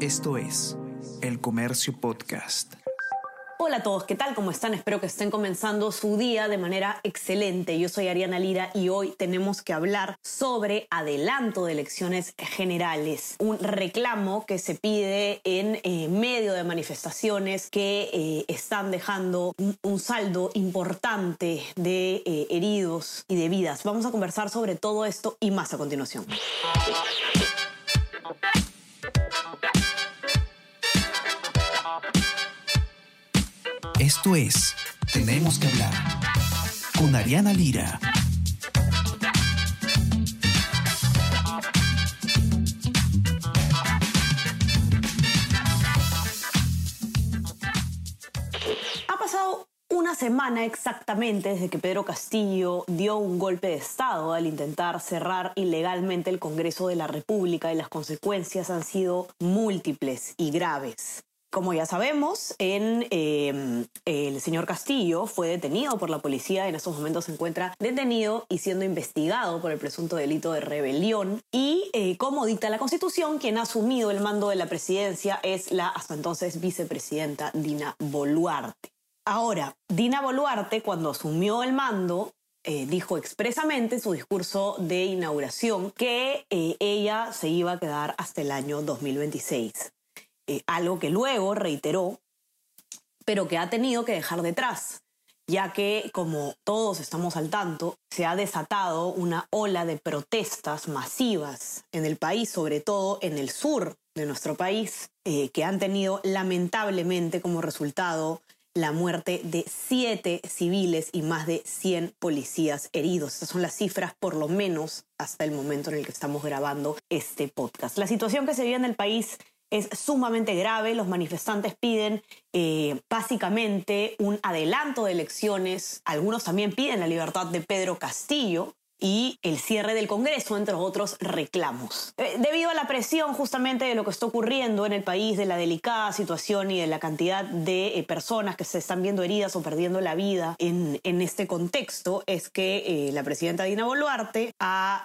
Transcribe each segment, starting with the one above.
Esto es El Comercio Podcast. Hola a todos, ¿qué tal? ¿Cómo están? Espero que estén comenzando su día de manera excelente. Yo soy Ariana Lira y hoy tenemos que hablar sobre adelanto de elecciones generales, un reclamo que se pide en eh, medio de manifestaciones que eh, están dejando un, saldo importante de eh, heridos y de vidas. Vamos a conversar sobre todo esto y más a continuación. Esto es Tenemos que hablar con Ariana Lira. Ha pasado una semana exactamente desde que Pedro Castillo dio un golpe de Estado al intentar cerrar ilegalmente el Congreso de la República y las consecuencias han sido múltiples y graves. Como ya sabemos, em, el señor Castillo fue detenido por la policía, en estos momentos se encuentra detenido y siendo investigado por el presunto delito de rebelión. Y eh, como dicta la Constitución, quien ha asumido el mando de la presidencia es la hasta entonces vicepresidenta Dina Boluarte. Ahora, Dina Boluarte, cuando asumió el mando, eh, dijo expresamente en su discurso de inauguración que eh, ella se iba a quedar hasta el año 2026. Eh, algo que luego reiteró, pero que ha tenido que dejar detrás, ya que, como todos estamos al tanto, se ha desatado una ola de protestas masivas en el país, sobre todo en el sur de nuestro país, eh, que han tenido lamentablemente como resultado la muerte de siete civiles y más de 100 policías heridos. Estas son las cifras, por lo menos, hasta el momento en el que estamos grabando este podcast. La situación que se vive en el país es sumamente grave. Los manifestantes piden eh, básicamente un adelanto de elecciones. Algunos también piden la libertad de Pedro Castillo y el cierre del Congreso, entre otros reclamos. Eh, debido a la presión justamente de lo que está ocurriendo en el país, de la delicada situación y de la cantidad de eh, personas que se están viendo heridas o perdiendo la vida en, en este contexto, es que eh, la presidenta Dina Boluarte ha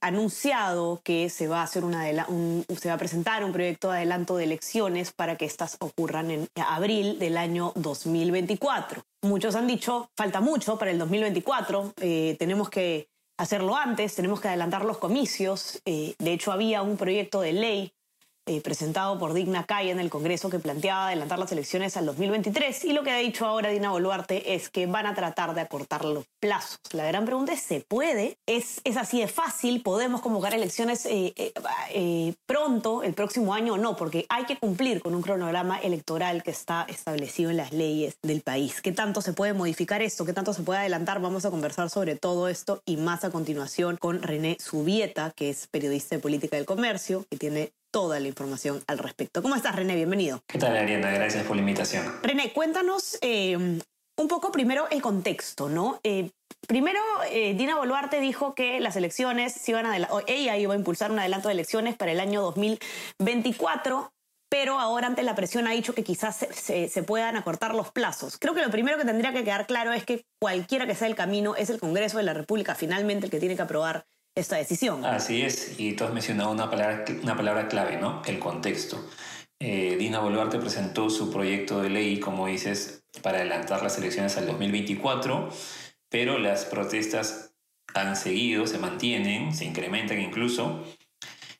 anunciado que se va a, hacer una se va a presentar un proyecto de adelanto de elecciones para que estas ocurran en abril del año 2024. Muchos han dicho, falta mucho para el 2024, tenemos que hacerlo antes, tenemos que adelantar los comicios. Eh, de hecho, había un proyecto de ley eh, presentado por Digna Calle en el Congreso que planteaba adelantar las elecciones al 2023 y lo que ha dicho ahora Dina Boluarte es que van a tratar de acortar los plazos. La gran pregunta es, ¿se puede? ¿Es, es así de fácil? ¿Podemos convocar elecciones eh, eh, pronto, el próximo año o no? Porque hay que cumplir con un cronograma electoral que está establecido en las leyes del país. ¿Qué tanto se puede modificar esto? ¿Qué tanto se puede adelantar? Vamos a conversar sobre todo esto y más a continuación con René Subieta, que es periodista de política del comercio, que tiene toda la información al respecto. ¿Cómo estás, René? Bienvenido. ¿Qué tal, Ariana? Gracias por la invitación. René, cuéntanos eh, un poco primero el contexto, ¿no? Eh, primero, eh, Dina Boluarte dijo que las elecciones se iban a ella iba a impulsar un adelanto de elecciones para el año 2024 pero ahora ante la presión ha dicho que quizás se, se, puedan acortar los plazos. Creo que lo primero que tendría que quedar claro es que cualquiera que sea el camino es el Congreso de la República finalmente el que tiene que aprobar esta decisión. Así es, y tú has mencionado una palabra, una palabra clave, ¿no? El contexto. Eh, Dina Boluarte presentó su proyecto de ley, como dices, para adelantar las elecciones al 2024, pero las protestas han seguido, se mantienen, se incrementan incluso,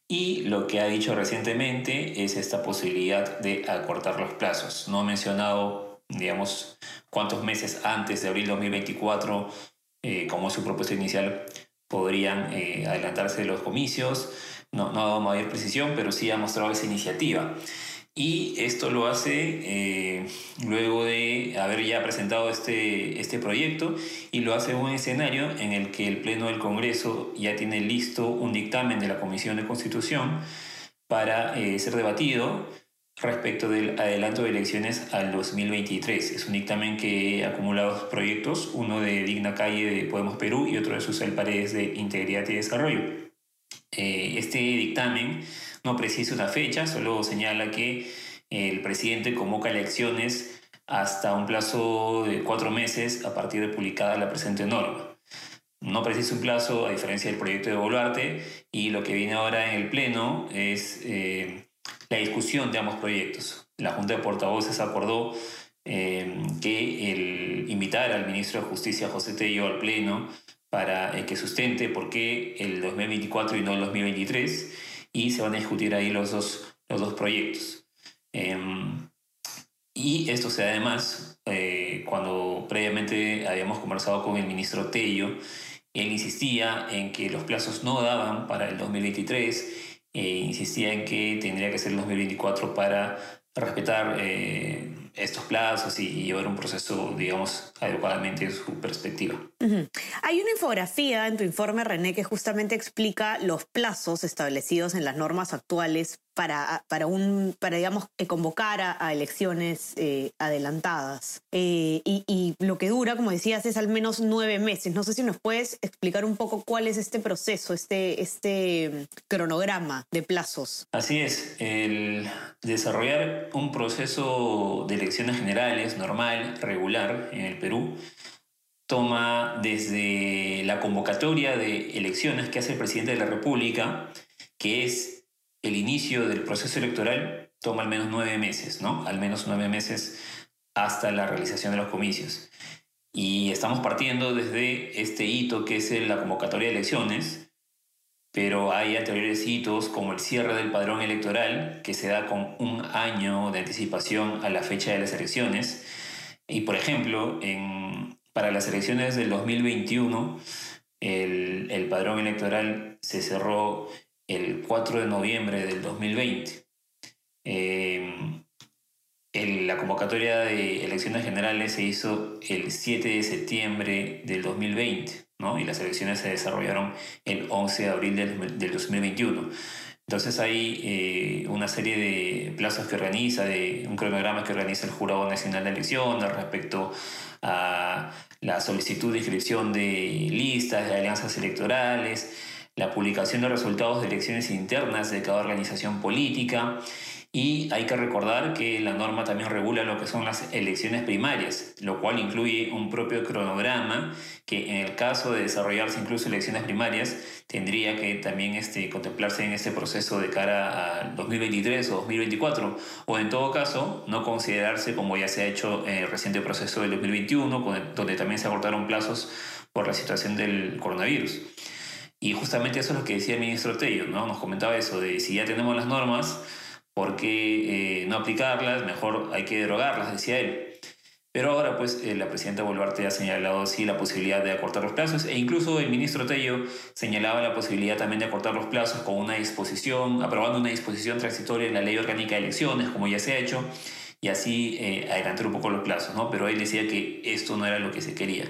y lo que ha dicho recientemente es esta posibilidad de acortar los plazos. No ha mencionado, digamos, cuántos meses antes de abril 2024, eh, como su propuesta inicial, podrían eh, adelantarse los comicios. No, no ha dado mayor precisión, pero sí ha mostrado esa iniciativa. Y esto lo hace eh, luego de haber ya presentado este, este proyecto y lo hace en un escenario en el que el Pleno del Congreso ya tiene listo un dictamen de la Comisión de Constitución para eh, ser debatido respecto del adelanto de elecciones al 2023. Es un dictamen que acumula dos proyectos, uno de Digna Calle de Podemos Perú y otro de Susel Paredes de Integridad y Desarrollo. Eh, este dictamen no precisa una fecha, solo señala que el presidente convoca elecciones hasta un plazo de cuatro meses a partir de publicada la presente norma. No precisa un plazo a diferencia del proyecto de Boluarte y lo que viene ahora en el Pleno es... Eh, la discusión de ambos proyectos. La Junta de Portavoces acordó eh, que el invitar al ministro de Justicia, José Tello, al Pleno para eh, que sustente por qué el 2024 y no el 2023 y se van a discutir ahí los dos, los dos proyectos. Em, y esto se da además eh, cuando previamente habíamos conversado con el ministro Tello, él insistía en que los plazos no daban para el 2023, e insistía en que tendría que ser el 2024 para respetar eh, estos plazos y, llevar un proceso, digamos, adecuadamente su perspectiva. Hay una infografía en tu informe, René, que justamente explica los plazos establecidos en las normas actuales para, para, un, para digamos, eh, convocar a, elecciones eh, adelantadas. Eh, y, y, lo que dura, como decías, es al menos nueve meses. No sé si nos puedes explicar un poco cuál es este proceso, este, este cronograma de plazos. Así es, el desarrollar un proceso de elecciones generales normal, regular en el Perú, toma desde la convocatoria de elecciones que hace el presidente de la República, que es el inicio del proceso electoral, toma al menos nueve meses, ¿no? Al menos nueve meses hasta la realización de los comicios. Y estamos partiendo desde este hito que es la convocatoria de elecciones, pero hay anteriores hitos como el cierre del padrón electoral, que se da con un año de anticipación a la fecha de las elecciones. Y por ejemplo, en, para las elecciones del 2021, el, el padrón electoral se cerró el 4 de noviembre del 2020. Eh, la convocatoria de elecciones generales se hizo el 7 de septiembre del 2020 y las elecciones se desarrollaron el 11 de abril del, 2021. Entonces hay eh, una serie de plazos que organiza, de un cronograma que organiza el Jurado Nacional de Elecciones respecto a la solicitud de inscripción de listas, de alianzas electorales, la publicación de resultados de elecciones internas de cada organización política y hay que recordar que la norma también regula lo que son las elecciones primarias, lo cual incluye un propio cronograma que en el caso de desarrollarse incluso elecciones primarias tendría que también este, contemplarse en este proceso de cara al 2023 o 2024 o en todo caso no considerarse como ya se ha hecho en el reciente proceso del 2021 donde también se acortaron plazos por la situación del coronavirus. Y justamente eso es lo que decía el ministro Tello, ¿no? nos comentaba eso de si ya tenemos las normas, ¿Por qué eh, no aplicarlas? Mejor hay que derogarlas, decía él. Pero ahora, pues, eh, la presidenta Boluarte ha señalado sí la posibilidad de acortar los plazos e incluso el ministro Tello señalaba la posibilidad también de acortar los plazos con una disposición, aprobando una disposición transitoria en la Ley Orgánica de Elecciones, como ya se ha hecho, y así eh, adelantar un poco los plazos, ¿no? Pero él decía que esto no era lo que se quería.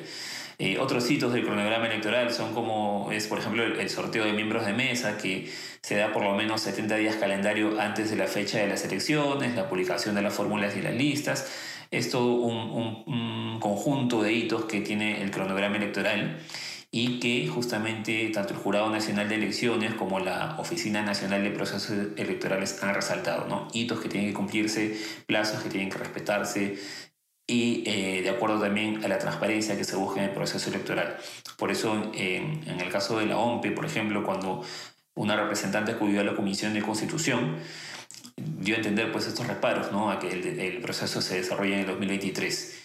Eh, otros hitos del cronograma electoral son como es, por ejemplo, el, sorteo de miembros de mesa, que se da por lo menos 70 días calendario antes de la fecha de las elecciones, la publicación de las fórmulas y las listas. Es todo un, un conjunto de hitos que tiene el cronograma electoral y que justamente tanto el Jurado Nacional de Elecciones como la Oficina Nacional de Procesos Electorales han resaltado, ¿no? Hitos que tienen que cumplirse, plazos que tienen que respetarse, y eh, de acuerdo también a la transparencia que se busca en el proceso electoral. Por eso, en el caso de la OMPE, por ejemplo, cuando una representante acudió a la Comisión de Constitución, dio a entender pues, estos reparos ¿no? a que el, proceso se desarrolle en el 2023.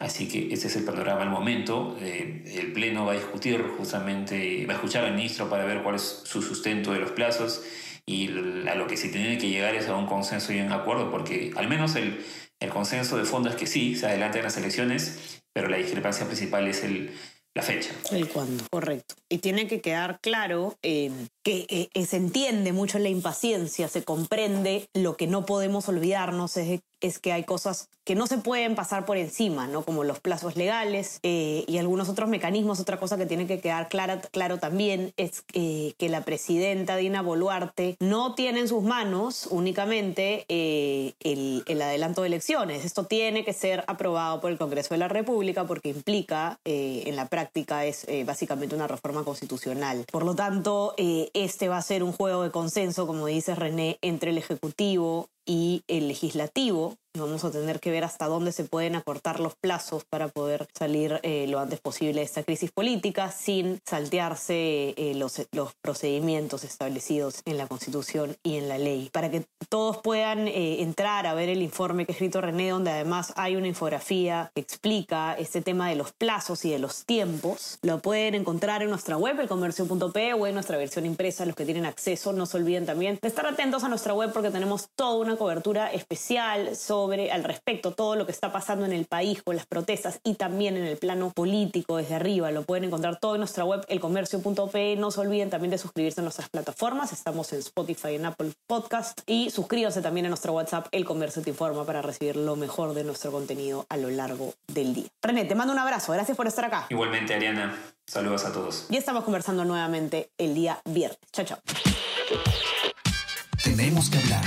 Así que ese es el panorama al momento. Eh, el Pleno va a discutir justamente, va a escuchar al ministro para ver cuál es su sustento de los plazos y a lo que se tiene que llegar es a un consenso y un acuerdo, porque al menos el, el consenso de fondo es que sí, se adelantan las elecciones, pero la discrepancia principal es el, la fecha. El cuándo, correcto. Y tiene que quedar claro eh, que eh, se entiende mucho la impaciencia, se comprende lo que no podemos olvidarnos es, es, que hay cosas que no se pueden pasar por encima, ¿no? como los plazos legales eh, y algunos otros mecanismos. Otra cosa que tiene que quedar clara, claro también es que la presidenta Dina Boluarte no tiene en sus manos únicamente el, el, adelanto de elecciones. Esto tiene que ser aprobado por el Congreso de la República porque implica en la práctica es básicamente una reforma constitucional. Por lo tanto, este va a ser un juego de consenso, como dice René, entre el Ejecutivo y el Legislativo. Vamos a tener que ver hasta dónde se pueden acortar los plazos para poder salir eh, lo antes posible de esta crisis política sin saltearse eh, los, procedimientos establecidos en la Constitución y en la ley. Para que todos puedan eh, entrar a ver el informe que ha escrito René, donde además hay una infografía que explica este tema de los plazos y de los tiempos, lo pueden encontrar en nuestra web, elcomercio.p o en nuestra versión impresa, los que tienen acceso. No se olviden también de estar atentos a nuestra web porque tenemos toda una cobertura especial sobre sobre al respecto todo lo que está pasando en el país con las protestas y también en el plano político desde arriba. Lo pueden encontrar todo en nuestra web elcomercio.pe. No se olviden también de suscribirse a nuestras plataformas. Estamos en Spotify, en Apple Podcast y suscríbanse también a nuestro WhatsApp El Comercio Te Informa para recibir lo mejor de nuestro contenido a lo largo del día. René, te mando un abrazo. Gracias por estar acá. Igualmente, Ariana. Saludos a todos. Y estamos conversando nuevamente el día viernes. Chao, chao. Tenemos que hablar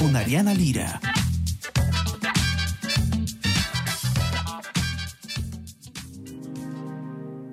con Ariana Lira.